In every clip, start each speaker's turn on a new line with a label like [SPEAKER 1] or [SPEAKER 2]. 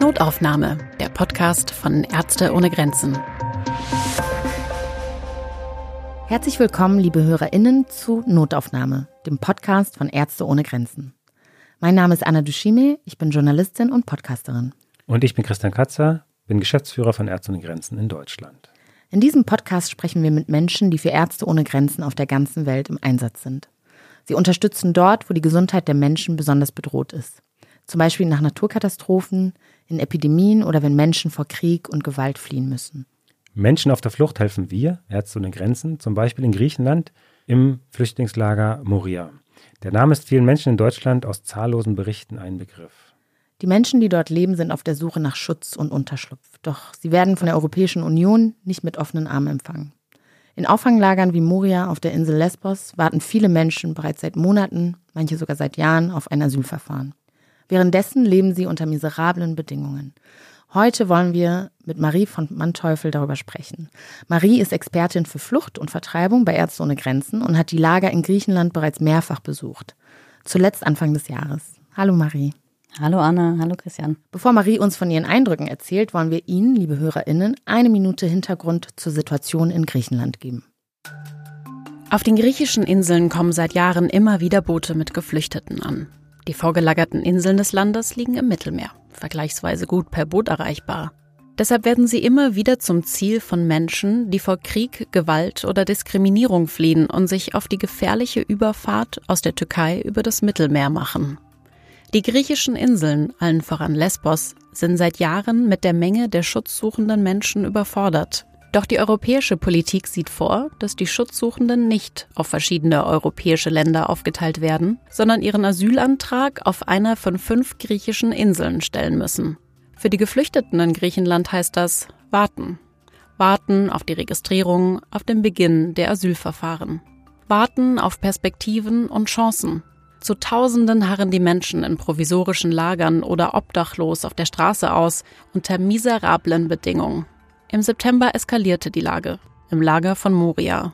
[SPEAKER 1] Notaufnahme, der Podcast von Ärzte ohne Grenzen.
[SPEAKER 2] Herzlich willkommen, liebe HörerInnen, zu Notaufnahme, dem Podcast von Ärzte ohne Grenzen. Mein Name ist Anna Dushime, ich bin Journalistin und Podcasterin.
[SPEAKER 3] Und ich bin Christian Katzer, bin Geschäftsführer von Ärzte ohne Grenzen in Deutschland.
[SPEAKER 2] In diesem Podcast sprechen wir mit Menschen, die für Ärzte ohne Grenzen auf der ganzen Welt im Einsatz sind. Sie unterstützen dort, wo die Gesundheit der Menschen besonders bedroht ist. Zum Beispiel nach Naturkatastrophen, in Epidemien oder wenn Menschen vor Krieg und Gewalt fliehen müssen.
[SPEAKER 3] Menschen auf der Flucht helfen wir, Ärzte ohne Grenzen, zum Beispiel in Griechenland im Flüchtlingslager Moria. Der Name ist vielen Menschen in Deutschland aus zahllosen Berichten ein Begriff.
[SPEAKER 2] Die Menschen, die dort leben, sind auf der Suche nach Schutz und Unterschlupf. Doch sie werden von der Europäischen Union nicht mit offenen Armen empfangen. In Auffanglagern wie Moria auf der Insel Lesbos warten viele Menschen bereits seit Monaten, manche sogar seit Jahren, auf ein Asylverfahren. Währenddessen leben sie unter miserablen Bedingungen. Heute wollen wir mit Marie von Manteuffel darüber sprechen. Marie ist Expertin für Flucht und Vertreibung bei Ärzte ohne Grenzen und hat die Lager in Griechenland bereits mehrfach besucht. Zuletzt Anfang des Jahres. Hallo Marie.
[SPEAKER 4] Hallo Anna, hallo Christian.
[SPEAKER 2] Bevor Marie uns von ihren Eindrücken erzählt, wollen wir Ihnen, liebe HörerInnen, eine Minute Hintergrund zur Situation in Griechenland geben.
[SPEAKER 1] Auf den griechischen Inseln kommen seit Jahren immer wieder Boote mit Geflüchteten an. Die vorgelagerten Inseln des Landes liegen im Mittelmeer, vergleichsweise gut per Boot erreichbar. Deshalb werden sie immer wieder zum Ziel von Menschen, die vor Krieg, Gewalt oder Diskriminierung fliehen und sich auf die gefährliche Überfahrt aus der Türkei über das Mittelmeer machen. Die griechischen Inseln, allen voran Lesbos, sind seit Jahren mit der Menge der schutzsuchenden Menschen überfordert. Doch die europäische Politik sieht vor, dass die Schutzsuchenden nicht auf verschiedene europäische Länder aufgeteilt werden, sondern ihren Asylantrag auf einer von fünf griechischen Inseln stellen müssen. Für die Geflüchteten in Griechenland heißt das warten. Warten auf die Registrierung, auf den Beginn der Asylverfahren. Warten auf Perspektiven und Chancen. Zu Tausenden harren die Menschen in provisorischen Lagern oder obdachlos auf der Straße aus unter miserablen Bedingungen. Im September eskalierte die Lage im Lager von Moria.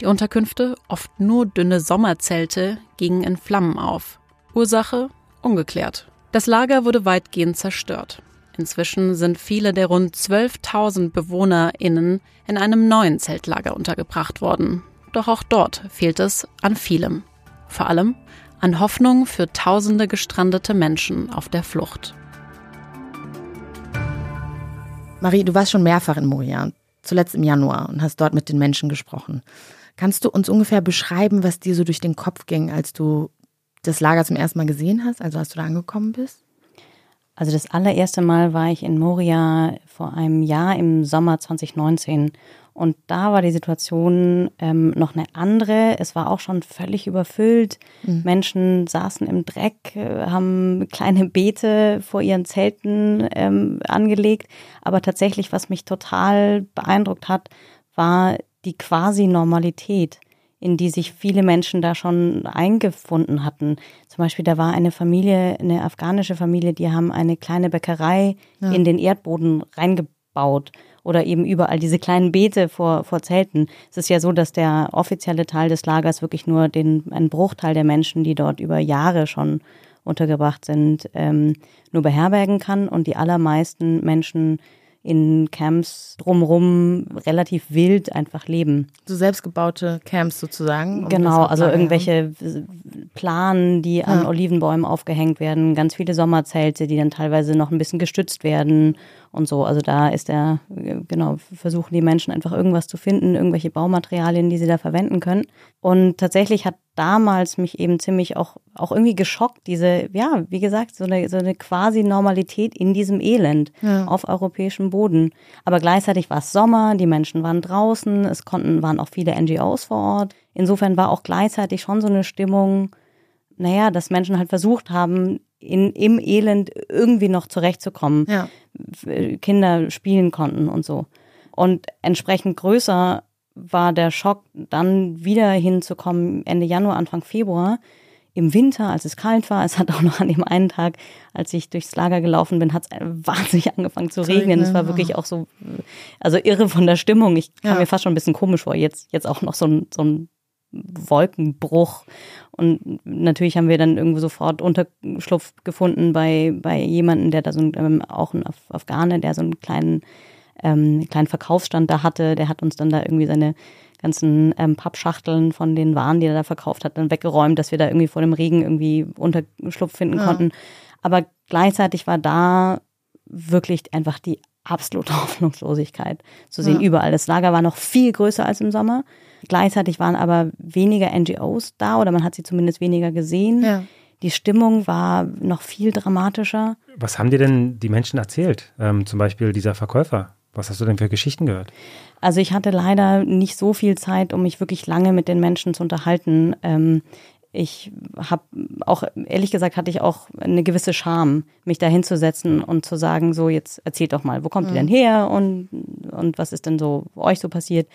[SPEAKER 1] Die Unterkünfte, oft nur dünne Sommerzelte, gingen in Flammen auf. Ursache ungeklärt. Das Lager wurde weitgehend zerstört. Inzwischen sind viele der rund 12.000 BewohnerInnen in einem neuen Zeltlager untergebracht worden. Doch auch dort fehlt es an vielem. Vor allem an Hoffnung für tausende gestrandete Menschen auf der Flucht.
[SPEAKER 2] Marie, du warst schon mehrfach in Moria, zuletzt im Januar und hast dort mit den Menschen gesprochen. Kannst du uns ungefähr beschreiben, was dir so durch den Kopf ging, als du das Lager zum ersten Mal gesehen hast, also als du da angekommen bist?
[SPEAKER 4] Also das allererste Mal war ich in Moria vor einem Jahr im Sommer 2019 und da war die Situation ähm, noch eine andere. Es war auch schon völlig überfüllt. Mhm. Menschen saßen im Dreck, äh, haben kleine Beete vor ihren Zelten ähm, angelegt. Aber tatsächlich, was mich total beeindruckt hat, war die Quasi-Normalität in die sich viele Menschen da schon eingefunden hatten. Zum Beispiel, da war eine Familie, eine afghanische Familie, die haben eine kleine Bäckerei ja. in den Erdboden reingebaut oder eben überall diese kleinen Beete vor, vor Zelten. Es ist ja so, dass der offizielle Teil des Lagers wirklich nur den, einen Bruchteil der Menschen, die dort über Jahre schon untergebracht sind, ähm, nur beherbergen kann und die allermeisten Menschen in Camps drumrum relativ wild einfach leben.
[SPEAKER 2] So selbstgebaute Camps sozusagen.
[SPEAKER 4] Um genau, also irgendwelche Planen, die an ja. Olivenbäumen aufgehängt werden, ganz viele Sommerzelte, die dann teilweise noch ein bisschen gestützt werden und so. Also da ist der, genau, versuchen die Menschen einfach irgendwas zu finden, irgendwelche Baumaterialien, die sie da verwenden können. Und tatsächlich hat damals mich eben ziemlich auch, auch irgendwie geschockt, diese, ja, wie gesagt, so eine, so eine quasi Normalität in diesem Elend ja. auf europäischem Boden. Aber gleichzeitig war es Sommer, die Menschen waren draußen, es konnten, waren auch viele NGOs vor Ort. Insofern war auch gleichzeitig schon so eine Stimmung, naja, dass Menschen halt versucht haben, in, im Elend irgendwie noch zurechtzukommen. Ja. Kinder spielen konnten und so. Und entsprechend größer war der Schock, dann wieder hinzukommen Ende Januar, Anfang Februar. Im Winter, als es kalt war, es hat auch noch an dem einen Tag, als ich durchs Lager gelaufen bin, hat es wahnsinnig angefangen zu regnen. Es war wirklich auch so, also irre von der Stimmung. Ich kam ja. mir fast schon ein bisschen komisch vor, jetzt, jetzt auch noch so ein, so ein Wolkenbruch. Und natürlich haben wir dann irgendwo sofort Unterschlupf gefunden bei, bei jemanden, der da so ein, ähm, auch ein Afghane, der so einen kleinen, ähm, kleinen Verkaufsstand da hatte. Der hat uns dann da irgendwie seine ganzen ähm, Pappschachteln von den Waren, die er da verkauft hat, dann weggeräumt, dass wir da irgendwie vor dem Regen irgendwie Unterschlupf finden ja. konnten. Aber gleichzeitig war da wirklich einfach die absolute Hoffnungslosigkeit zu sehen ja. überall. Das Lager war noch viel größer als im Sommer. Gleichzeitig waren aber weniger NGOs da oder man hat sie zumindest weniger gesehen. Ja. Die Stimmung war noch viel dramatischer.
[SPEAKER 3] Was haben dir denn die Menschen erzählt? Ähm, zum Beispiel dieser Verkäufer. Was hast du denn für Geschichten gehört?
[SPEAKER 4] Also ich hatte leider nicht so viel Zeit, um mich wirklich lange mit den Menschen zu unterhalten. Ähm, ich habe auch, ehrlich gesagt, hatte ich auch eine gewisse Scham, mich da hinzusetzen und zu sagen, so jetzt erzählt doch mal, wo kommt mhm. ihr denn her und, und was ist denn so euch so passiert?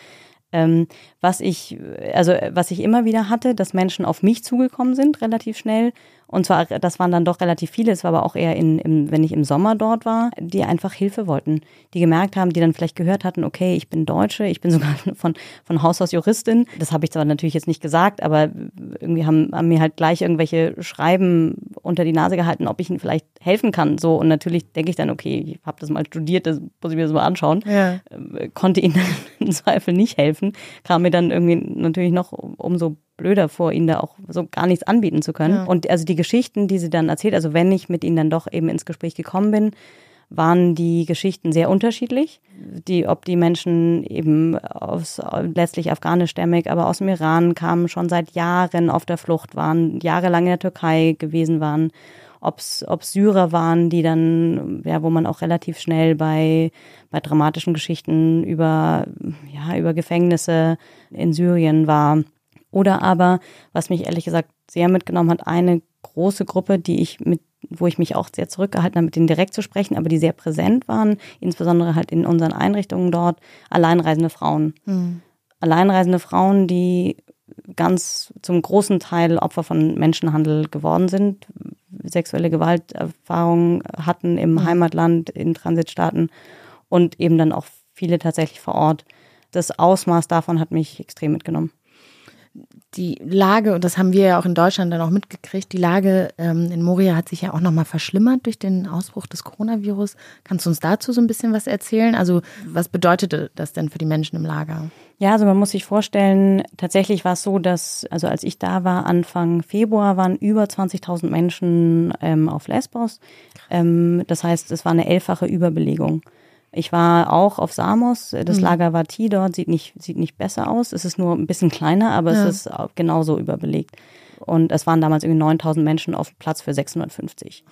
[SPEAKER 4] Ähm, was ich, also was ich immer wieder hatte, dass Menschen auf mich zugekommen sind, relativ schnell und zwar, das waren dann doch relativ viele, es war aber auch eher, in, im, wenn ich im Sommer dort war, die einfach Hilfe wollten. Die gemerkt haben, die dann vielleicht gehört hatten, okay, ich bin Deutsche, ich bin sogar von, von Haus aus Juristin. Das habe ich zwar natürlich jetzt nicht gesagt, aber irgendwie haben, haben mir halt gleich irgendwelche Schreiben unter die Nase gehalten, ob ich ihnen vielleicht helfen kann. So, und natürlich denke ich dann, okay, ich habe das mal studiert, das muss ich mir das mal anschauen. Ja. Äh, konnte ihnen im Zweifel nicht helfen, kam mir dann irgendwie natürlich noch umso blöder vor, ihnen da auch so gar nichts anbieten zu können. Ja. Und also die Geschichten, die sie dann erzählt, also wenn ich mit ihnen dann doch eben ins Gespräch gekommen bin, waren die Geschichten sehr unterschiedlich. Die, ob die Menschen eben aus letztlich afghanischstämmig, aber aus dem Iran kamen, schon seit Jahren auf der Flucht waren, jahrelang in der Türkei gewesen waren, ob es Syrer waren, die dann, ja, wo man auch relativ schnell bei, bei dramatischen Geschichten über, ja, über Gefängnisse in Syrien war. Oder aber, was mich ehrlich gesagt sehr mitgenommen hat, eine große Gruppe, die ich mit, wo ich mich auch sehr zurückgehalten habe, mit denen direkt zu sprechen, aber die sehr präsent waren, insbesondere halt in unseren Einrichtungen dort, alleinreisende Frauen. Mhm. Alleinreisende Frauen, die ganz zum großen Teil Opfer von Menschenhandel geworden sind, sexuelle Gewalterfahrungen hatten im mhm. Heimatland, in Transitstaaten und eben dann auch viele tatsächlich vor Ort. Das Ausmaß davon hat mich extrem mitgenommen
[SPEAKER 2] die Lage, und das haben wir ja auch in Deutschland dann auch mitgekriegt, die Lage ähm, in Moria hat sich ja auch nochmal verschlimmert durch den Ausbruch des Coronavirus. Kannst du uns dazu so ein bisschen was erzählen? Also was bedeutete das denn für die Menschen im Lager?
[SPEAKER 4] Ja, also man muss sich vorstellen, tatsächlich war es so, dass, also als ich da war, Anfang Februar waren über 20.000 Menschen ähm, auf Lesbos. Ähm, das heißt, es war eine elffache Überbelegung. Ich war auch auf Samos. Das mhm. Lager Vati dort sieht nicht, sieht nicht besser aus. Es ist nur ein bisschen kleiner, aber ja. es ist genauso überbelegt. Und es waren damals irgendwie 9000 Menschen auf Platz für 650.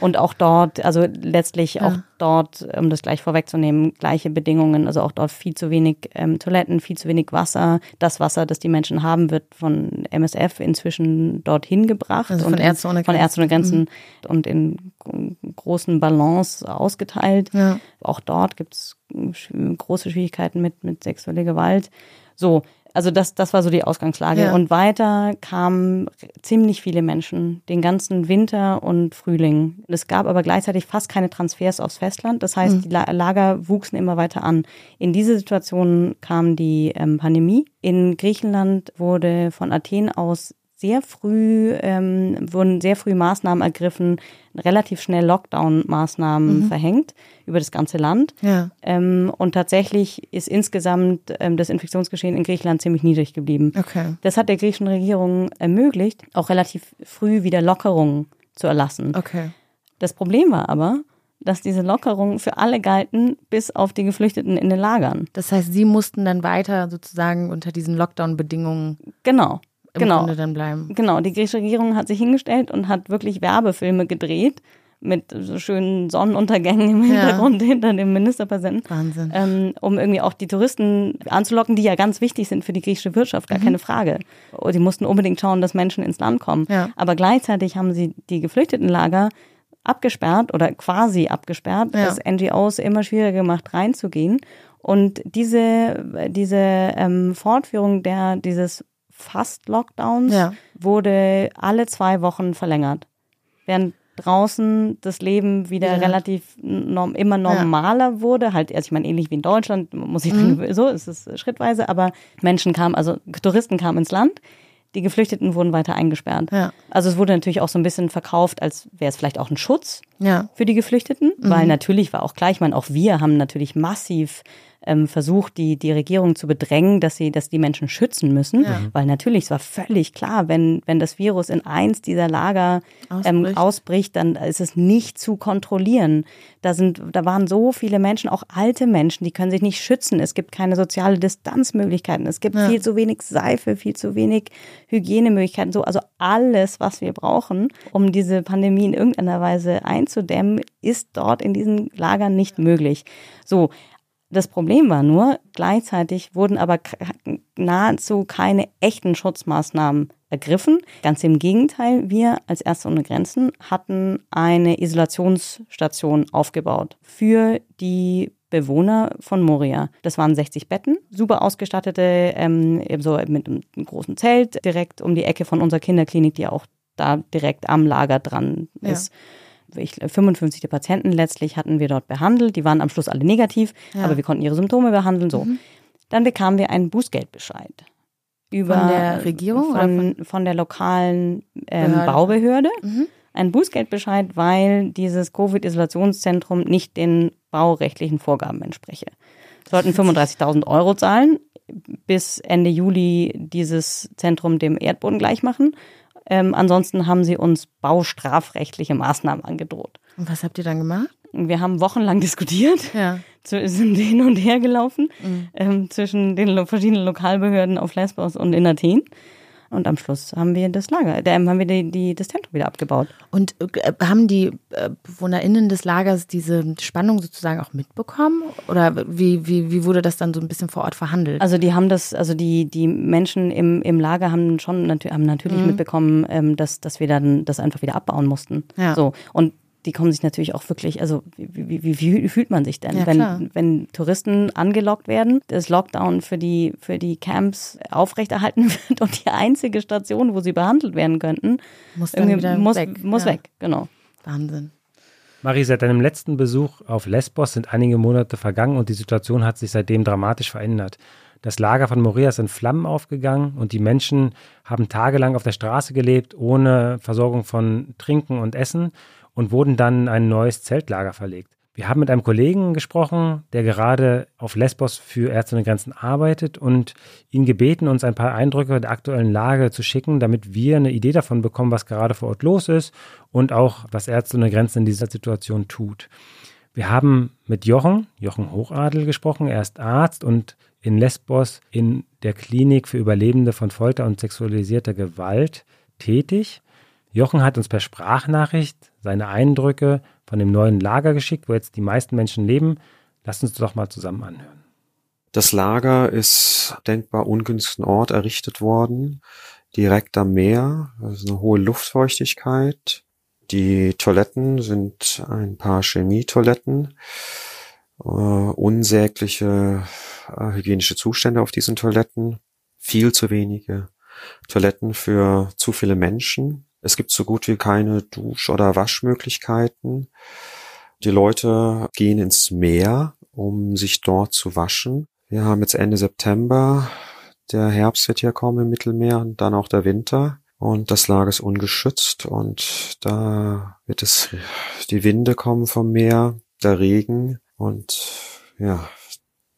[SPEAKER 4] Und auch dort, also letztlich ja. auch dort, um das gleich vorwegzunehmen, gleiche Bedingungen. Also auch dort viel zu wenig ähm, Toiletten, viel zu wenig Wasser. Das Wasser, das die Menschen haben, wird von MSF inzwischen dorthin gebracht.
[SPEAKER 2] Also von Ärzte ohne
[SPEAKER 4] Grenzen. Von Ärzte ohne Grenzen mhm. und in großen Balance ausgeteilt. Ja. Auch dort gibt es große Schwierigkeiten mit, mit sexueller Gewalt. So, also das, das war so die Ausgangslage. Ja. Und weiter kamen ziemlich viele Menschen den ganzen Winter und Frühling. Es gab aber gleichzeitig fast keine Transfers aufs Festland. Das heißt, mhm. die Lager wuchsen immer weiter an. In diese Situation kam die ähm, Pandemie. In Griechenland wurde von Athen aus sehr früh, ähm, wurden sehr früh Maßnahmen ergriffen, relativ schnell Lockdown-Maßnahmen mhm. verhängt über das ganze Land. Ja. Ähm, und tatsächlich ist insgesamt ähm, das Infektionsgeschehen in Griechenland ziemlich niedrig geblieben. Okay. Das hat der griechischen Regierung ermöglicht, auch relativ früh wieder Lockerungen zu erlassen. Okay. Das Problem war aber, dass diese Lockerungen für alle galten, bis auf die Geflüchteten in den Lagern.
[SPEAKER 2] Das heißt, sie mussten dann weiter sozusagen unter diesen Lockdown-Bedingungen.
[SPEAKER 4] Genau
[SPEAKER 2] im genau. Grunde dann bleiben.
[SPEAKER 4] Genau, die griechische Regierung hat sich hingestellt und hat wirklich Werbefilme gedreht mit so schönen Sonnenuntergängen im Hintergrund ja. hinter dem Ministerpräsidenten.
[SPEAKER 2] Wahnsinn.
[SPEAKER 4] Ähm, um irgendwie auch die Touristen anzulocken, die ja ganz wichtig sind für die griechische Wirtschaft, gar mhm. keine Frage. Und die mussten unbedingt schauen, dass Menschen ins Land kommen. Ja. Aber gleichzeitig haben sie die Geflüchtetenlager abgesperrt oder quasi abgesperrt, ja. das NGOs immer schwieriger gemacht, reinzugehen. Und diese, diese ähm, Fortführung der, dieses fast Lockdowns ja. wurde alle zwei Wochen verlängert. Während draußen das Leben wieder
[SPEAKER 2] Ja.
[SPEAKER 4] relativ norm, immer normaler wurde. Halt, also ich meine, ähnlich wie in Deutschland, muss ich
[SPEAKER 2] Mhm.
[SPEAKER 4] so ist es schrittweise, aber Menschen kamen, also Touristen kamen ins Land. Die Geflüchteten wurden weiter eingesperrt.
[SPEAKER 2] Ja.
[SPEAKER 4] Also es wurde natürlich auch so ein bisschen verkauft, als wäre es vielleicht auch ein Schutz
[SPEAKER 2] Ja.
[SPEAKER 4] für die Geflüchteten, weil natürlich war auch klar, ich meine, auch wir haben natürlich massiv ähm, versucht, die, die Regierung zu bedrängen, dass sie, dass die Menschen schützen müssen, weil natürlich, es war völlig klar, wenn, wenn das Virus in eins dieser Lager ähm,
[SPEAKER 2] Ausbricht.
[SPEAKER 4] ausbricht, dann ist es nicht zu kontrollieren. Da sind, da waren so viele Menschen, auch alte Menschen, die können sich nicht schützen. Es gibt keine soziale Distanzmöglichkeiten. Es gibt viel zu wenig Seife, viel zu wenig Hygienemöglichkeiten. So, also alles, was wir brauchen, um diese Pandemie in irgendeiner Weise einzudämmen, ist dort in diesen Lagern nicht möglich. So. Das Problem war nur, gleichzeitig wurden aber nahezu keine echten Schutzmaßnahmen ergriffen. Ganz im Gegenteil, wir als Ärzte ohne Grenzen hatten eine Isolationsstation aufgebaut für die Bewohner von Moria. Das waren 60 Betten, super ausgestattete, ähm, so mit einem großen Zelt direkt um die Ecke von unserer Kinderklinik, die auch da direkt am Lager dran
[SPEAKER 2] Ja.
[SPEAKER 4] Ich, 55 der Patienten letztlich hatten wir dort behandelt. Die waren am Schluss alle negativ,
[SPEAKER 2] Ja.
[SPEAKER 4] aber wir konnten ihre Symptome behandeln. So. Dann bekamen wir einen Bußgeldbescheid. Über,
[SPEAKER 2] Von der Regierung oder
[SPEAKER 4] Von, von der lokalen ähm,
[SPEAKER 2] Behörde?
[SPEAKER 4] Baubehörde.
[SPEAKER 2] Mhm.
[SPEAKER 4] Ein Bußgeldbescheid, weil dieses Covid-Isolationszentrum nicht den baurechtlichen Vorgaben entspreche. Sollten 35.000 Euro zahlen, bis Ende Juli dieses Zentrum dem Erdboden gleich machen. Ähm, ansonsten haben sie uns baustrafrechtliche Maßnahmen angedroht.
[SPEAKER 2] Und was habt ihr dann gemacht?
[SPEAKER 4] Wir haben wochenlang diskutiert,
[SPEAKER 2] Ja.
[SPEAKER 4] sind hin und her gelaufen ähm, zwischen den verschiedenen Lokalbehörden auf Lesbos und in Athen. Und am Schluss haben wir das Lager, äh, haben wir die, die, das Zentrum wieder abgebaut.
[SPEAKER 2] Und äh, haben die äh, BewohnerInnen des Lagers diese Spannung sozusagen auch mitbekommen? Oder wie, wie, wie wurde das dann so ein bisschen vor Ort verhandelt?
[SPEAKER 4] Also die haben das, also die, die Menschen im, im Lager haben schon haben natürlich mitbekommen, ähm, dass, dass wir dann das einfach wieder abbauen mussten.
[SPEAKER 2] Ja.
[SPEAKER 4] So. Und die kommen sich natürlich auch wirklich, also wie, wie, wie, fühlt man sich denn,
[SPEAKER 2] Ja, klar.
[SPEAKER 4] wenn, wenn Touristen angelockt werden, das Lockdown für die, für die Camps aufrechterhalten wird und die einzige Station, wo sie behandelt werden könnten,
[SPEAKER 2] Muss dann
[SPEAKER 4] muss,
[SPEAKER 2] weg,
[SPEAKER 4] muss
[SPEAKER 2] ja.
[SPEAKER 4] weg, genau.
[SPEAKER 2] Wahnsinn.
[SPEAKER 3] Marie, seit deinem letzten Besuch auf Lesbos sind einige Monate vergangen und die Situation hat sich seitdem dramatisch verändert. Das Lager von Moria ist in Flammen aufgegangen und die Menschen haben tagelang auf der Straße gelebt, ohne Versorgung von Trinken und Essen und wurden dann in ein neues Zeltlager verlegt. Wir haben mit einem Kollegen gesprochen, der gerade auf Lesbos für Ärzte ohne Grenzen arbeitet und ihn gebeten, uns ein paar Eindrücke der aktuellen Lage zu schicken, damit wir eine Idee davon bekommen, was gerade vor Ort los ist und auch, was Ärzte ohne Grenzen in dieser Situation tut. Wir haben mit Jochen, Jochen Hochadel gesprochen. Er ist Arzt und in Lesbos in der Klinik für Überlebende von Folter und sexualisierter Gewalt tätig. Jochen hat uns per Sprachnachricht seine Eindrücke von dem neuen Lager geschickt, wo jetzt die meisten Menschen leben. Lasst uns doch mal zusammen anhören.
[SPEAKER 5] Das Lager ist denkbar ungünstigen Ort errichtet worden, direkt am Meer, also eine hohe Luftfeuchtigkeit. Die Toiletten sind ein paar Chemietoiletten, äh, unsägliche äh, hygienische Zustände auf diesen Toiletten, viel zu wenige Toiletten für zu viele Menschen. Es gibt so gut wie keine Dusch- oder Waschmöglichkeiten. Die Leute gehen ins Meer, um sich dort zu waschen. Wir haben jetzt Ende September. Der Herbst wird ja kommen im Mittelmeer und dann auch der Winter. Und das Lager ist ungeschützt und da wird es, die Winde kommen vom Meer, der Regen und ja,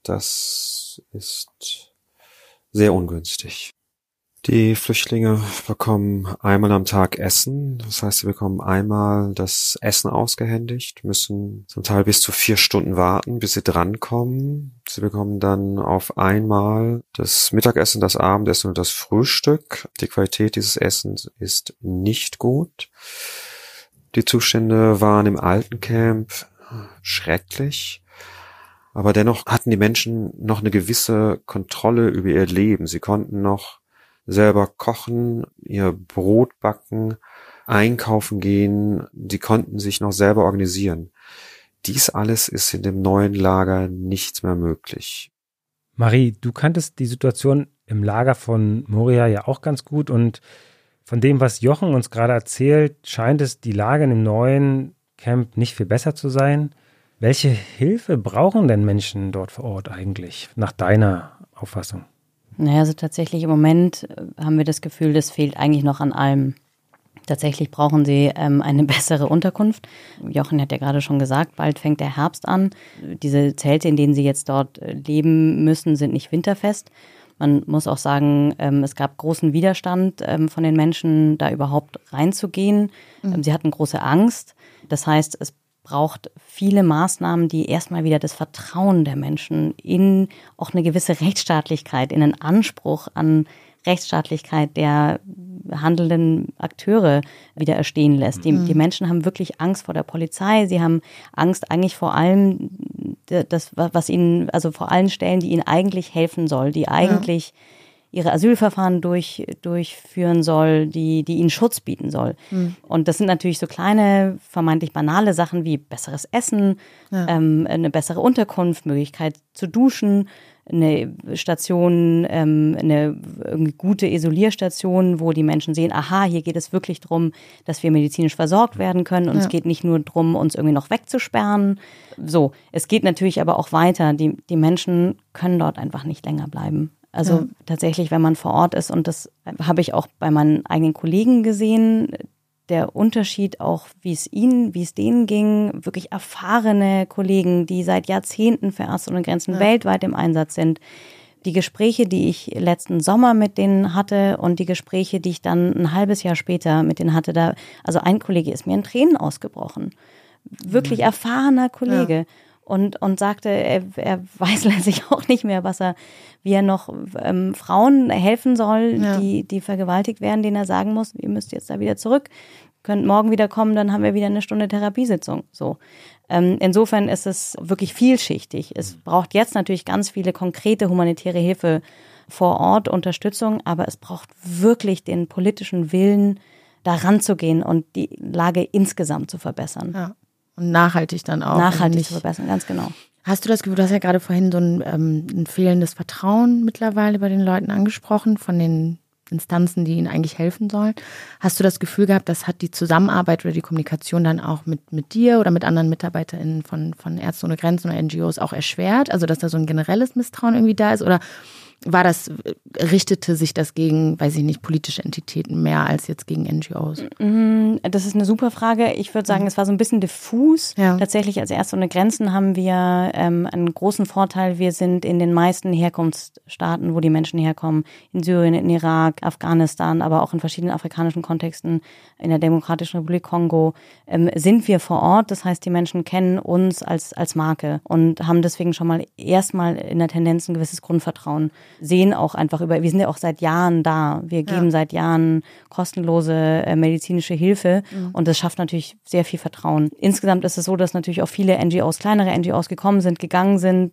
[SPEAKER 5] das ist sehr ungünstig. Die Flüchtlinge bekommen einmal am Tag Essen. Das heißt, sie bekommen einmal das Essen ausgehändigt, müssen zum Teil bis zu vier Stunden warten, bis sie drankommen. Sie bekommen dann auf einmal das Mittagessen, das Abendessen und das Frühstück. Die Qualität dieses Essens ist nicht gut. Die Zustände waren im alten Camp schrecklich. Aber dennoch hatten die Menschen noch eine gewisse Kontrolle über ihr Leben. Sie konnten noch selber kochen, ihr Brot backen, einkaufen gehen. Sie konnten sich noch selber organisieren. Dies alles ist in dem neuen Lager nicht mehr möglich.
[SPEAKER 3] Marie, du kanntest die Situation im Lager von Moria ja auch ganz gut und Von dem, was Jochen uns gerade erzählt, scheint es die Lage in dem neuen Camp nicht viel besser zu sein. Welche Hilfe brauchen denn Menschen dort vor Ort eigentlich, nach deiner Auffassung?
[SPEAKER 4] Naja, also tatsächlich im Moment äh, haben wir das Gefühl, das fehlt eigentlich noch an allem. Tatsächlich brauchen sie ähm, eine bessere Unterkunft. Jochen hat ja gerade schon gesagt, bald fängt der Herbst an. Diese Zelte, in denen sie jetzt dort äh, leben müssen, sind nicht winterfest. Man muss auch sagen, ähm, es gab großen Widerstand ähm, von den Menschen, da überhaupt reinzugehen. Mhm. Ähm, sie hatten große Angst. Das heißt, es braucht viele Maßnahmen, die erstmal wieder das Vertrauen der Menschen in auch eine gewisse Rechtsstaatlichkeit, in einen Anspruch an Rechtsstaatlichkeit der handelnden Akteure wieder erstehen lässt. Die, mhm. die Menschen haben wirklich Angst vor der Polizei. Sie haben Angst eigentlich vor allem, das, was ihnen, also vor allen Stellen, die ihnen eigentlich helfen soll, die eigentlich ja ihre Asylverfahren durch, durchführen soll, die, die ihnen Schutz bieten soll. Mhm. Und das sind natürlich so kleine, vermeintlich banale Sachen wie besseres Essen, ja. ähm, eine bessere Unterkunft, Möglichkeit zu duschen, eine Station, ähm, eine gute Isolierstation, wo die Menschen sehen, aha, hier geht es wirklich darum, dass wir medizinisch versorgt werden können. Und ja. es geht nicht nur darum, uns irgendwie noch wegzusperren. So, es geht natürlich aber auch weiter. Die, die Menschen können dort einfach nicht länger bleiben. Also ja. tatsächlich, wenn man vor Ort ist, und das habe ich auch bei meinen eigenen Kollegen gesehen, der Unterschied auch, wie es ihnen, wie es denen ging, wirklich erfahrene Kollegen, die seit Jahrzehnten für Ärzte ohne Grenzen ja. weltweit im Einsatz sind. Die Gespräche, die ich letzten Sommer mit denen hatte und die Gespräche, die ich dann ein halbes Jahr später mit denen hatte, da, also ein Kollege ist mir in Tränen ausgebrochen. Wirklich mhm. erfahrener Kollege. Ja und, und sagte, er, er weiß letztlich auch nicht mehr, was er, wie er noch ähm, Frauen helfen soll, ja. die, die vergewaltigt werden, denen er sagen muss, ihr müsst jetzt da wieder zurück, könnt morgen wieder kommen, dann haben wir wieder eine Stunde Therapiesitzung. So. Ähm, insofern ist es wirklich vielschichtig. Es braucht jetzt natürlich ganz viele konkrete humanitäre Hilfe vor Ort, Unterstützung, aber es braucht wirklich den politischen Willen, da ranzugehen und die Lage insgesamt zu verbessern.
[SPEAKER 2] Ja. Und nachhaltig dann auch.
[SPEAKER 4] Nachhaltig zu verbessern, ganz genau.
[SPEAKER 2] Hast du das Gefühl, du hast ja gerade vorhin so ein, ähm, ein fehlendes Vertrauen mittlerweile bei den Leuten angesprochen, von den Instanzen, die ihnen eigentlich helfen sollen. Hast du das Gefühl gehabt, das hat die Zusammenarbeit oder die Kommunikation dann auch mit, mit dir oder mit anderen MitarbeiterInnen von, von Ärzte ohne Grenzen oder NGOs auch erschwert? Also, dass da so ein generelles Misstrauen irgendwie da ist? Oder war das, richtete sich das gegen, weiß ich nicht, politische Entitäten mehr als jetzt gegen NGOs?
[SPEAKER 4] Mm, das ist eine super Frage. Ich würde sagen, mhm. es war so ein bisschen diffus. Ja. Tatsächlich als Ärzte ohne Grenzen haben wir ähm, einen großen Vorteil. Wir sind in den meisten Herkunftsstaaten, wo die Menschen herkommen, in Syrien, in Irak, Afghanistan, aber auch in verschiedenen afrikanischen Kontexten, in der Demokratischen Republik Kongo, ähm, sind wir vor Ort. Das heißt, die Menschen kennen uns als, als Marke und haben deswegen schon mal erstmal in der Tendenz ein gewisses Grundvertrauen sehen auch einfach über, wir sind ja auch seit Jahren da. Wir geben ja. seit Jahren kostenlose äh, medizinische Hilfe mhm. und das schafft natürlich sehr viel Vertrauen. Insgesamt ist es so, dass natürlich auch viele NGOs, kleinere NGOs gekommen sind, gegangen sind,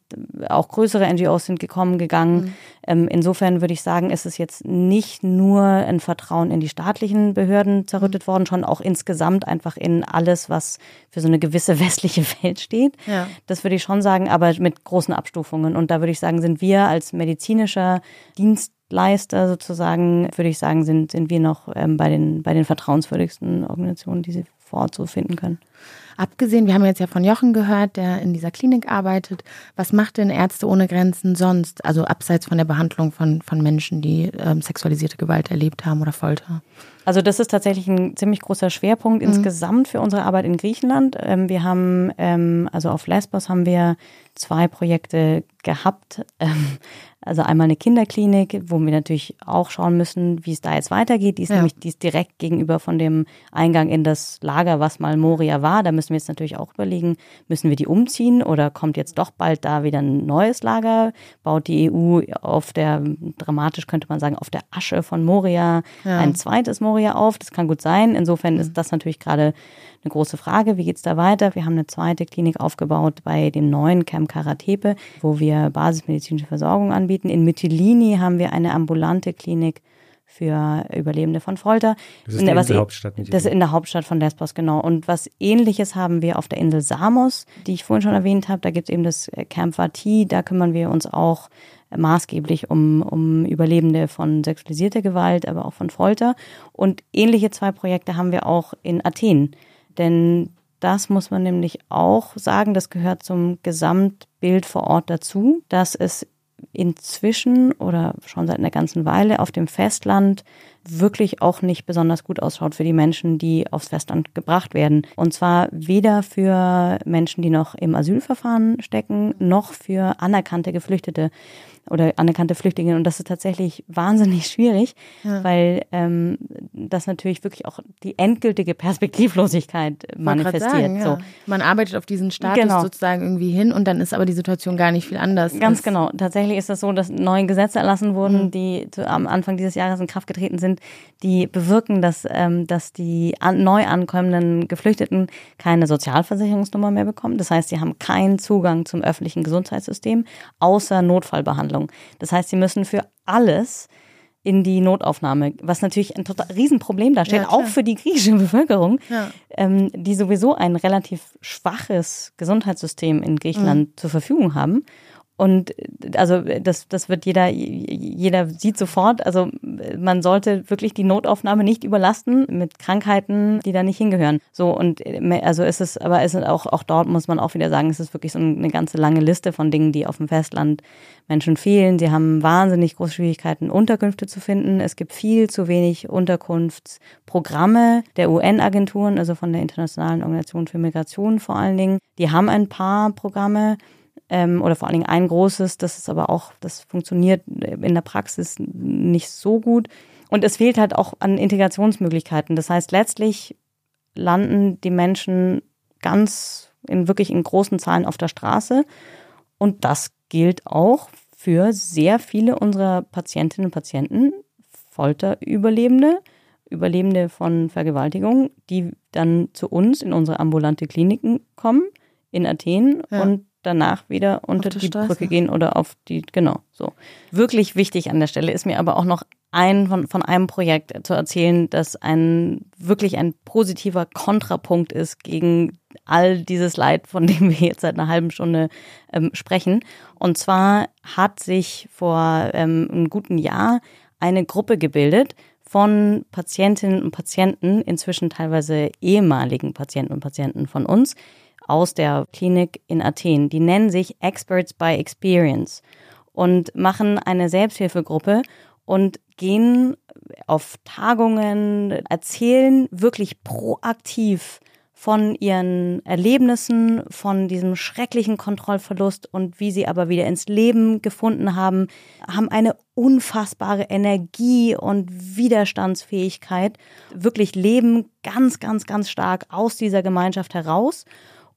[SPEAKER 4] auch größere NGOs sind gekommen, gegangen. Mhm. Ähm, insofern würde ich sagen, ist es jetzt nicht nur ein Vertrauen in die staatlichen Behörden zerrüttet mhm. worden, schon auch insgesamt einfach in alles, was für so eine gewisse westliche Welt steht. Ja. Das würde ich schon sagen, aber mit großen Abstufungen. Und da würde ich sagen, sind wir als medizinischer Dienstleister sozusagen, würde ich sagen, sind, sind wir noch ähm, bei, den, bei den vertrauenswürdigsten Organisationen, die sie vor Ort so finden können.
[SPEAKER 2] Abgesehen, wir haben jetzt ja von Jochen gehört, der in dieser Klinik arbeitet. Was macht denn Ärzte ohne Grenzen sonst? Also abseits von der Behandlung von, von Menschen, die ähm, sexualisierte Gewalt erlebt haben oder Folter?
[SPEAKER 4] Also das ist tatsächlich ein ziemlich großer Schwerpunkt mhm. insgesamt für unsere Arbeit in Griechenland. Ähm, wir haben, ähm, also auf Lesbos haben wir zwei Projekte gehabt. Also einmal eine Kinderklinik, wo wir natürlich auch schauen müssen, wie es da jetzt weitergeht. Die ist ja. nämlich die ist direkt gegenüber von dem Eingang in das Lager, was mal Moria war. Da müssen wir jetzt natürlich auch überlegen, müssen wir die umziehen oder kommt jetzt doch bald da wieder ein neues Lager? Baut die EU auf der, dramatisch könnte man sagen, auf der Asche von Moria ja. ein zweites Moria auf? Das kann gut sein. Insofern ist das natürlich gerade eine große Frage. Wie geht's da weiter? Wir haben eine zweite Klinik aufgebaut bei dem neuen Camp Karatepe, wo wir basismedizinische Versorgung anbieten. In Mytilini haben wir eine ambulante Klinik für Überlebende von Folter.
[SPEAKER 3] Das ist in der Inselhauptstadt.
[SPEAKER 4] Mit das ist in der Hauptstadt von Lesbos, genau. Und was ähnliches haben wir auf der Insel Samos, die ich vorhin schon erwähnt habe. Da gibt es eben das Camp Vati, da kümmern wir uns auch maßgeblich um, um Überlebende von sexualisierter Gewalt, aber auch von Folter. Und ähnliche zwei Projekte haben wir auch in Athen. Denn das muss man nämlich auch sagen, das gehört zum Gesamtbild vor Ort dazu, dass es inzwischen oder schon seit einer ganzen Weile auf dem Festland wirklich auch nicht besonders gut ausschaut für die Menschen, die aufs Festland gebracht werden. Und zwar weder für Menschen, die noch im Asylverfahren stecken, noch für anerkannte Geflüchtete oder anerkannte Flüchtlinge. Und das ist tatsächlich wahnsinnig schwierig, ja. weil ähm, das natürlich wirklich auch die endgültige Perspektivlosigkeit manifestiert. Sagen, ja. so.
[SPEAKER 2] Man arbeitet auf diesen Status genau. sozusagen irgendwie hin und dann ist aber die Situation gar nicht viel anders.
[SPEAKER 4] Ganz genau. Tatsächlich ist das so, dass neue Gesetze erlassen wurden, mhm. die zu, am Anfang dieses Jahres in Kraft getreten sind, die bewirken, dass, ähm, dass die an, neu ankommenden Geflüchteten keine Sozialversicherungsnummer mehr bekommen. Das heißt, sie haben keinen Zugang zum öffentlichen Gesundheitssystem außer Notfallbehandlung. Behandlung. Das heißt, sie müssen für alles in die Notaufnahme, was natürlich ein total Riesenproblem darstellt, ja, auch für die griechische Bevölkerung, ja. ähm, die sowieso ein relativ schwaches Gesundheitssystem in Griechenland mhm. zur Verfügung haben. Und also das, das wird jeder, jeder sieht sofort, also man sollte wirklich die Notaufnahme nicht überlasten mit Krankheiten, die da nicht hingehören. So und also ist es, aber es ist auch, auch dort muss man auch wieder sagen, es ist wirklich so eine ganze lange Liste von Dingen, die auf dem Festland Menschen fehlen. Sie haben wahnsinnig große Schwierigkeiten, Unterkünfte zu finden. Es gibt viel zu wenig Unterkunftsprogramme der UN-Agenturen, also von der Internationalen Organisation für Migration vor allen Dingen. Die haben ein paar Programme ähm, oder vor allen Dingen ein großes, das ist aber auch, das funktioniert in der Praxis nicht so gut. Und es fehlt halt auch an Integrationsmöglichkeiten. Das heißt, letztlich landen die Menschen ganz in wirklich in großen Zahlen auf der Straße. Und das gilt auch für sehr viele unserer Patientinnen und Patienten, Folterüberlebende, Überlebende von Vergewaltigung, die dann zu uns in unsere ambulante Kliniken kommen in Athen ja. und danach wieder unter die Straße. Brücke gehen oder auf die, genau, so. Wirklich wichtig an der Stelle ist mir aber auch noch ein von, von einem Projekt zu erzählen, das ein wirklich ein positiver Kontrapunkt ist gegen all dieses Leid, von dem wir jetzt seit einer halben Stunde ähm, sprechen. Und zwar hat sich vor ähm, einem guten Jahr eine Gruppe gebildet von Patientinnen und Patienten, inzwischen teilweise ehemaligen Patienten und Patienten von uns, aus der Klinik in Athen. Die nennen sich Experts by Experience und machen eine Selbsthilfegruppe und gehen auf Tagungen, erzählen wirklich proaktiv von ihren Erlebnissen, von diesem schrecklichen Kontrollverlust und wie sie aber wieder ins Leben gefunden haben, haben eine unfassbare Energie und Widerstandsfähigkeit, wirklich leben ganz, ganz, ganz stark aus dieser Gemeinschaft heraus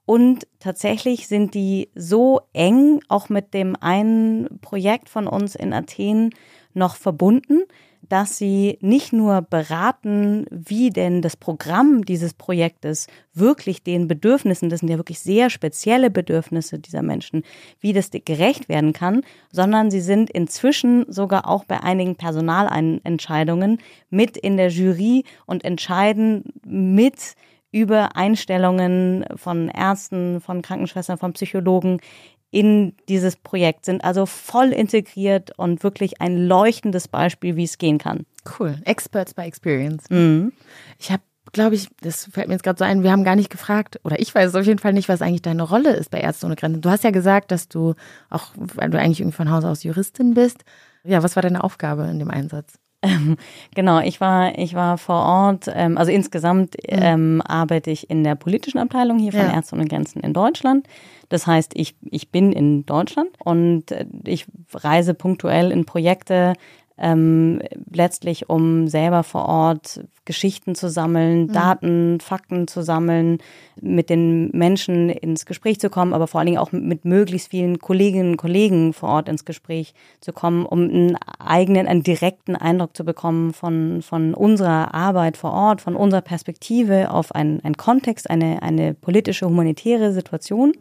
[SPEAKER 4] und tatsächlich sind die so eng auch mit dem einen Projekt von uns in Athen noch verbunden, dass sie nicht nur beraten, wie denn das Programm dieses Projektes wirklich den Bedürfnissen, das sind ja wirklich sehr spezielle Bedürfnisse dieser Menschen, wie das gerecht werden kann, sondern sie sind inzwischen sogar auch bei einigen Personalentscheidungen mit in der Jury und entscheiden mit über Einstellungen von Ärzten, von Krankenschwestern, von Psychologen in dieses Projekt, sind also voll integriert und wirklich ein leuchtendes Beispiel, wie es gehen kann.
[SPEAKER 2] Cool. Experts by Experience. Mhm. Ich habe glaube ich, das fällt mir jetzt gerade so ein, wir haben gar nicht gefragt, oder ich weiß auf jeden Fall nicht, was eigentlich deine Rolle ist bei Ärzte ohne Grenzen. Du hast ja gesagt, dass du auch, weil du eigentlich irgendwie von Haus aus Juristin bist. Ja, was war deine Aufgabe in dem Einsatz?
[SPEAKER 4] Ähm, genau, ich war, ich war vor Ort, ähm, also insgesamt mhm. ähm, arbeite ich in der politischen Abteilung hier von ja. Ärzte ohne Grenzen in Deutschland. Das heißt, ich, ich bin in Deutschland und äh, ich reise punktuell in Projekte, ähm, letztlich um selber vor Ort Geschichten zu sammeln, mhm. Daten, Fakten zu sammeln, mit den Menschen ins Gespräch zu kommen, aber vor allen Dingen auch mit möglichst vielen Kolleginnen und Kollegen vor Ort ins Gespräch zu kommen, um einen eigenen, einen direkten Eindruck zu bekommen von, von unserer Arbeit vor Ort, von unserer Perspektive auf einen, einen Kontext, eine, eine politische, humanitäre Situation.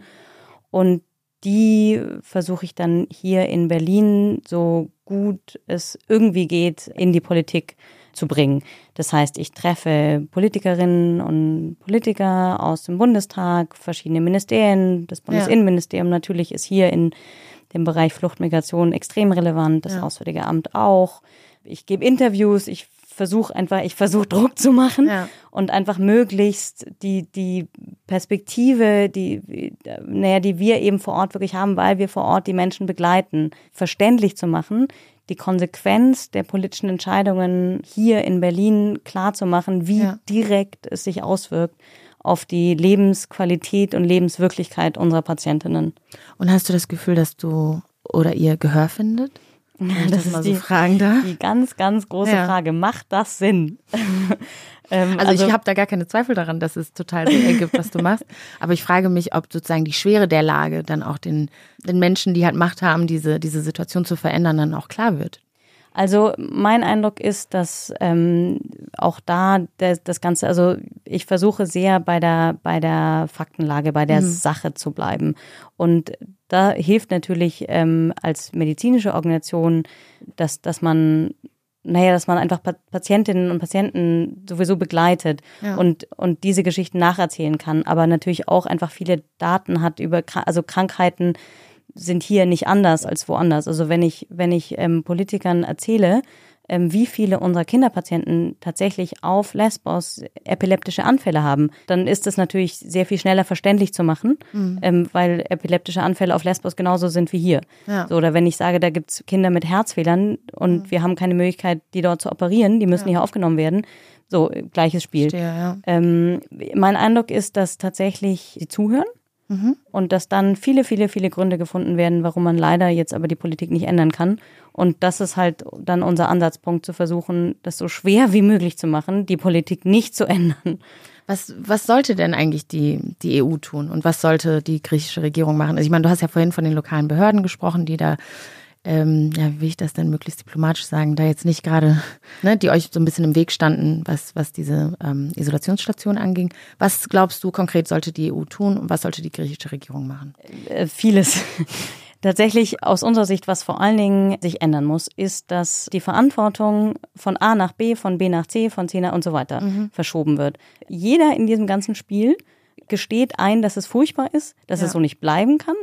[SPEAKER 4] Und die versuche ich dann hier in Berlin so gut es irgendwie geht in die Politik zu bringen. Das heißt, ich treffe Politikerinnen und Politiker aus dem Bundestag, verschiedene Ministerien, das Bundesinnenministerium natürlich ist hier in dem Bereich Fluchtmigration extrem relevant, das ja. Auswärtige Amt auch. Ich gebe Interviews, ich versuche einfach, ich versuche Druck zu machen ja. und einfach möglichst die, die Perspektive, die, naja, die wir eben vor Ort wirklich haben, weil wir vor Ort die Menschen begleiten, verständlich zu machen, die Konsequenz der politischen Entscheidungen hier in Berlin klar zu machen, wie ja. direkt es sich auswirkt auf die Lebensqualität und Lebenswirklichkeit unserer Patientinnen.
[SPEAKER 2] Und hast du das Gefühl, dass du oder ihr Gehör findet?
[SPEAKER 4] Wenn das, das mal so die, fragen darf. Die ganz, ganz große ja. Frage. Macht das Sinn?
[SPEAKER 2] ähm, also, also, ich habe da gar keine Zweifel daran, dass es total Sinn ergibt, was du machst. Aber ich frage mich, ob sozusagen die Schwere der Lage dann auch den, den Menschen, die halt Macht haben, diese, diese Situation zu verändern, dann auch klar wird.
[SPEAKER 4] Also mein Eindruck ist, dass ähm, auch da das, das Ganze, also ich versuche sehr bei der bei der Faktenlage, bei der mhm. Sache zu bleiben. Und da hilft natürlich ähm, als medizinische Organisation, dass, dass man naja, dass man einfach Patientinnen und Patienten sowieso begleitet ja. und, und diese Geschichten nacherzählen kann, aber natürlich auch einfach viele Daten hat über, also Krankheiten, sind hier nicht anders als woanders. Also wenn ich, wenn ich ähm, Politikern erzähle, ähm, wie viele unserer Kinderpatienten tatsächlich auf Lesbos epileptische Anfälle haben, dann ist das natürlich sehr viel schneller verständlich zu machen, mhm. ähm, weil epileptische Anfälle auf Lesbos genauso sind wie hier. Ja. So, oder wenn ich sage, da gibt's Kinder mit Herzfehlern und mhm. wir haben keine Möglichkeit, die dort zu operieren, die müssen ja. hier aufgenommen werden. So, gleiches Spiel. Verstehe, ja. ähm, mein Eindruck ist, dass tatsächlich sie zuhören Mhm. Und dass dann viele, viele, viele Gründe gefunden werden, warum man leider jetzt aber die Politik nicht ändern kann. Und das ist halt dann unser Ansatzpunkt, zu versuchen, das so schwer wie möglich zu machen, die Politik nicht zu ändern.
[SPEAKER 2] Was, was sollte denn eigentlich die, die EU tun und was sollte die griechische Regierung machen? Also ich meine, du hast ja vorhin von den lokalen Behörden gesprochen, die da ähm, ja, wie will ich das denn möglichst diplomatisch sagen, da jetzt nicht gerade, ne, die euch so ein bisschen im Weg standen, was, was diese ähm, Isolationsstation anging. Was glaubst du konkret sollte die EU tun und was sollte die griechische Regierung machen?
[SPEAKER 4] Äh, vieles. Tatsächlich aus unserer Sicht, was vor allen Dingen sich ändern muss, ist, dass die Verantwortung von A nach B, von B nach C, von C nach und so weiter mhm. verschoben wird. Jeder in diesem ganzen Spiel gesteht ein, dass es furchtbar ist, dass ja. es so nicht bleiben kann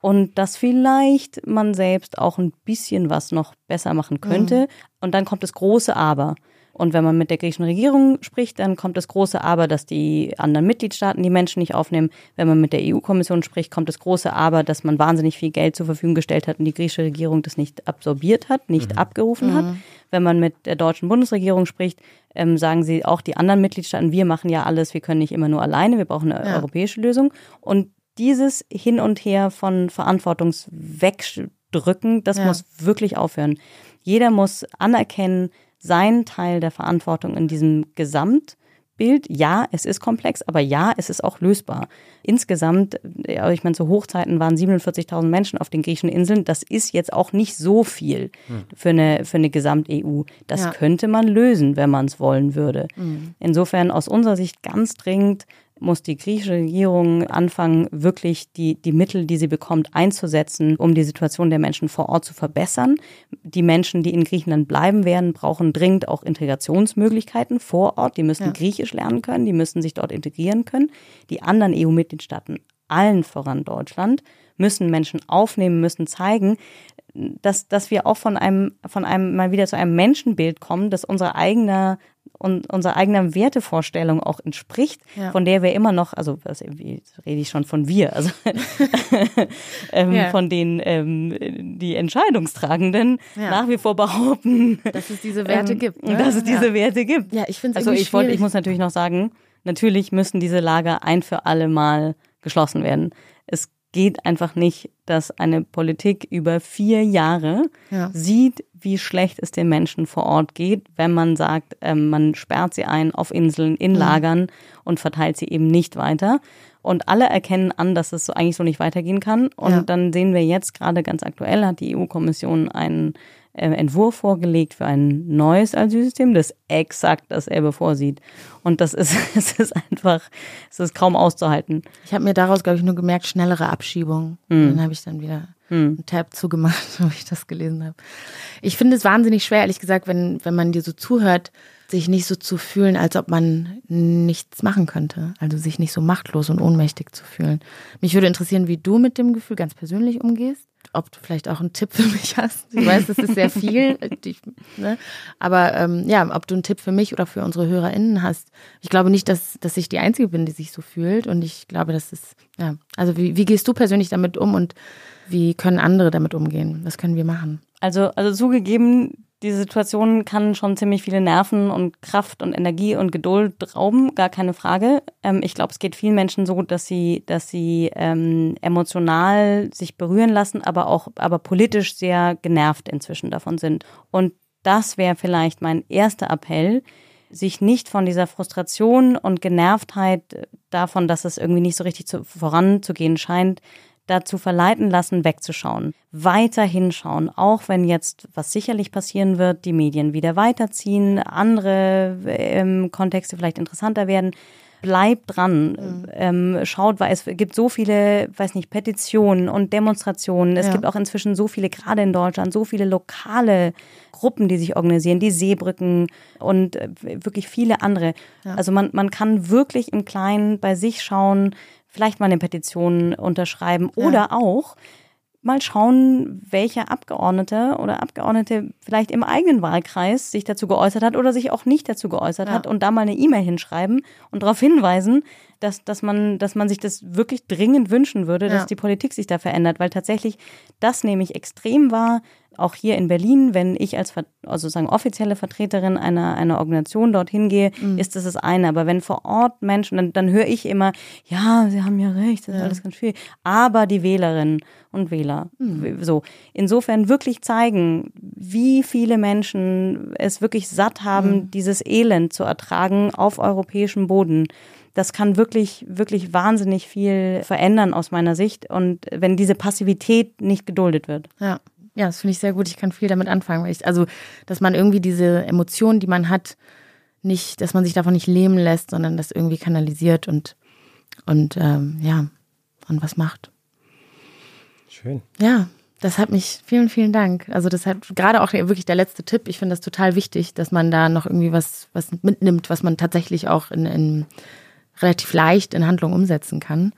[SPEAKER 4] und dass vielleicht man selbst auch ein bisschen was noch besser machen könnte. Mhm. Und dann kommt das große Aber. Und wenn man mit der griechischen Regierung spricht, dann kommt das große Aber, dass die anderen Mitgliedstaaten die Menschen nicht aufnehmen. Wenn man mit der EU-Kommission spricht, kommt das große Aber, dass man wahnsinnig viel Geld zur Verfügung gestellt hat und die griechische Regierung das nicht absorbiert hat, nicht mhm. abgerufen mhm. hat. Wenn man mit der deutschen Bundesregierung spricht, ähm, sagen sie auch die anderen Mitgliedstaaten, wir machen ja alles, wir können nicht immer nur alleine, wir brauchen eine ja. europäische Lösung. Und dieses Hin und Her von Verantwortungswegdrücken, das ja. muss wirklich aufhören. Jeder muss anerkennen, seinen Teil der Verantwortung in diesem Gesamtbild. Ja, es ist komplex, aber ja, es ist auch lösbar. Insgesamt, ich meine, zu Hochzeiten waren 47.000 Menschen auf den griechischen Inseln. Das ist jetzt auch nicht so viel hm. für eine, für eine Gesamt-EU. Das ja. könnte man lösen, wenn man es wollen würde. Mhm. Insofern aus unserer Sicht ganz dringend muss die griechische Regierung anfangen, wirklich die, die Mittel, die sie bekommt, einzusetzen, um die Situation der Menschen vor Ort zu verbessern. Die Menschen, die in Griechenland bleiben werden, brauchen dringend auch Integrationsmöglichkeiten vor Ort. Die müssen ja. Griechisch lernen können, die müssen sich dort integrieren können. Die anderen EU-Mitgliedstaaten, allen voran Deutschland, müssen Menschen aufnehmen, müssen zeigen, dass, dass wir auch von einem, von einem mal wieder zu einem Menschenbild kommen, das unser eigener und unserer eigenen Wertevorstellung auch entspricht, ja. von der wir immer noch, also wie rede ich schon von wir, also ähm, ja. von denen ähm, die Entscheidungstragenden ja. nach wie vor behaupten,
[SPEAKER 2] dass es diese Werte ähm, gibt,
[SPEAKER 4] ne? dass es diese Werte gibt.
[SPEAKER 2] Ja, ich finde
[SPEAKER 4] also ich wollte, ich muss natürlich noch sagen, natürlich müssen diese Lager ein für alle Mal geschlossen werden. Es geht einfach nicht, dass eine Politik über vier Jahre ja. sieht, wie schlecht es den Menschen vor Ort geht, wenn man sagt, ähm, man sperrt sie ein auf Inseln, in mhm. Lagern und verteilt sie eben nicht weiter. Und alle erkennen an, dass es so eigentlich so nicht weitergehen kann. Und
[SPEAKER 2] Ja.
[SPEAKER 4] dann sehen wir jetzt gerade ganz aktuell hat die EU-Kommission einen äh, Entwurf vorgelegt für ein neues Asylsystem, das exakt dasselbe vorsieht. Und das ist, es ist einfach, es ist kaum auszuhalten.
[SPEAKER 2] Ich habe mir daraus, glaube ich, nur gemerkt, schnellere Abschiebung. Und Dann habe ich dann wieder einen Tab zugemacht, wo ich das gelesen habe. Ich finde es wahnsinnig schwer, ehrlich gesagt, wenn, wenn man dir so zuhört, sich nicht so zu fühlen, als ob man nichts machen könnte. Also sich nicht so machtlos und ohnmächtig zu fühlen. Mich würde interessieren, wie du mit dem Gefühl ganz persönlich umgehst. Ob du vielleicht auch einen Tipp für mich hast. Ich weiß, das ist sehr viel. Ich, ne? Aber ähm, ja, ob du einen Tipp für mich oder für unsere HörerInnen hast. Ich glaube nicht, dass, dass ich die Einzige bin, die sich so fühlt. Und ich glaube, das ist, ja. Also wie, wie gehst du persönlich damit um und wie können andere damit umgehen? Was können wir machen?
[SPEAKER 4] Also, also zugegeben, diese Situation kann schon ziemlich viele Nerven und Kraft und Energie und Geduld rauben, gar keine Frage. Ähm, ich glaube, es geht vielen Menschen so, dass sie, dass sie ähm, emotional sich berühren lassen, aber auch, aber politisch sehr genervt inzwischen davon sind. Und das wäre vielleicht mein erster Appell, sich nicht von dieser Frustration und Genervtheit davon, dass es irgendwie nicht so richtig zu, voranzugehen scheint, dazu verleiten lassen, wegzuschauen. Weiter hinschauen, auch wenn jetzt, was sicherlich passieren wird, die Medien wieder weiterziehen, andere ähm, Kontexte vielleicht interessanter werden. Bleibt dran, ähm, schaut, weil es gibt so viele, weiß nicht, Petitionen und Demonstrationen. Es
[SPEAKER 2] Ja.
[SPEAKER 4] gibt auch inzwischen so viele, gerade in Deutschland, so viele lokale Gruppen, die sich organisieren, die Seebrücken und äh, wirklich viele andere. Also man, man kann wirklich im Kleinen bei sich schauen, vielleicht mal eine Petition unterschreiben oder auch mal schauen, welcher Abgeordnete oder Abgeordnete vielleicht im eigenen Wahlkreis sich dazu geäußert hat oder sich auch nicht dazu geäußert
[SPEAKER 2] Ja.
[SPEAKER 4] hat und da mal eine E-Mail hinschreiben und darauf hinweisen, dass, dass, man, dass man sich das wirklich dringend wünschen würde, dass
[SPEAKER 2] Ja.
[SPEAKER 4] die Politik sich da verändert, weil tatsächlich das nämlich extrem war, auch hier in Berlin, wenn ich als also sagen offizielle Vertreterin einer, einer Organisation dorthin gehe, ist das das eine. Aber wenn vor Ort Menschen, dann, dann höre ich immer, ja, sie haben ja recht, das ist alles ganz schwierig. Aber die Wählerinnen und Wähler, so. Insofern wirklich zeigen, wie viele Menschen es wirklich satt haben, dieses Elend zu ertragen auf europäischem Boden. Das kann wirklich, wirklich wahnsinnig viel verändern aus meiner Sicht. Und wenn diese Passivität nicht geduldet wird.
[SPEAKER 2] Ja. Ja, das finde ich sehr gut. Ich kann viel damit anfangen. Weil ich, also, dass man irgendwie diese Emotionen, die man hat, nicht, dass man sich davon nicht lähmen lässt, sondern das irgendwie kanalisiert und, und ähm, ja, und was macht.
[SPEAKER 3] Schön.
[SPEAKER 2] Ja, das hat mich, vielen, vielen Dank. Also das hat gerade auch wirklich der letzte Tipp. Ich finde das total wichtig, dass man da noch irgendwie was, was mitnimmt, was man tatsächlich auch in, in relativ leicht in Handlung umsetzen kann.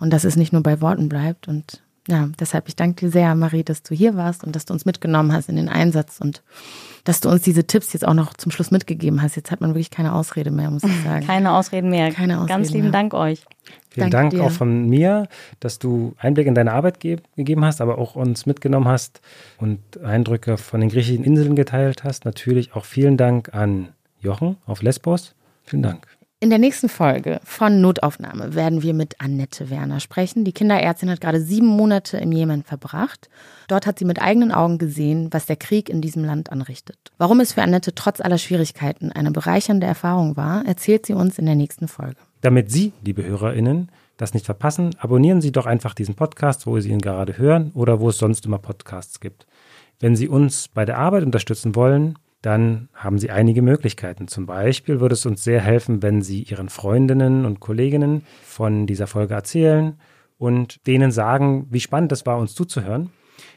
[SPEAKER 2] Und dass es nicht nur bei Worten bleibt. Und ja, deshalb, ich danke dir sehr, Marie, dass du hier warst und dass du uns mitgenommen hast in den Einsatz und dass du uns diese Tipps jetzt auch noch zum Schluss mitgegeben hast. Jetzt hat man wirklich keine Ausrede mehr, muss ich sagen.
[SPEAKER 4] Keine Ausreden mehr.
[SPEAKER 2] Keine Ausreden
[SPEAKER 4] Ganz lieben
[SPEAKER 2] mehr.
[SPEAKER 4] Dank euch.
[SPEAKER 3] Vielen
[SPEAKER 2] Danke
[SPEAKER 3] Dank
[SPEAKER 2] dir.
[SPEAKER 3] auch von mir, dass du Einblick in deine Arbeit ge gegeben hast, aber auch uns mitgenommen hast und Eindrücke von den griechischen Inseln geteilt hast. Natürlich auch vielen Dank an Jochen auf Lesbos. Vielen Dank.
[SPEAKER 2] In der nächsten Folge von Notaufnahme werden wir mit Annette Werner sprechen. Die Kinderärztin hat gerade sieben Monate im Jemen verbracht. Dort hat sie mit eigenen Augen gesehen, was der Krieg in diesem Land anrichtet. Warum es für Annette trotz aller Schwierigkeiten eine bereichernde Erfahrung war, erzählt sie uns in der nächsten Folge.
[SPEAKER 3] Damit Sie, liebe HörerInnen, das nicht verpassen, abonnieren Sie doch einfach diesen Podcast, wo Sie ihn gerade hören oder wo es sonst immer Podcasts gibt. Wenn Sie uns bei der Arbeit unterstützen wollen, dann haben Sie einige Möglichkeiten. Zum Beispiel würde es uns sehr helfen, wenn Sie Ihren Freundinnen und Kolleginnen von dieser Folge erzählen und denen sagen, wie spannend es war, uns zuzuhören.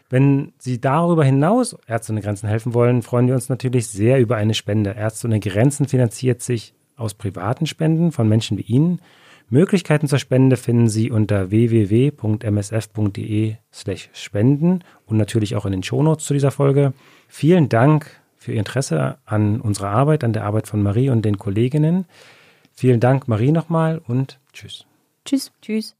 [SPEAKER 3] Wenn Sie darüber hinaus Ärzte ohne Grenzen helfen wollen, freuen wir uns natürlich sehr über eine Spende. Ärzte ohne Grenzen finanziert sich aus privaten Spenden von Menschen wie Ihnen. Möglichkeiten zur Spende finden Sie unter www.msf.de slash spenden und natürlich auch in den Shownotes zu dieser Folge. Vielen Dank für Ihr Interesse an unserer Arbeit, an der Arbeit von Marie und den Kolleginnen. Vielen Dank, Marie, nochmal und tschüss.
[SPEAKER 2] Tschüss.
[SPEAKER 4] Tschüss.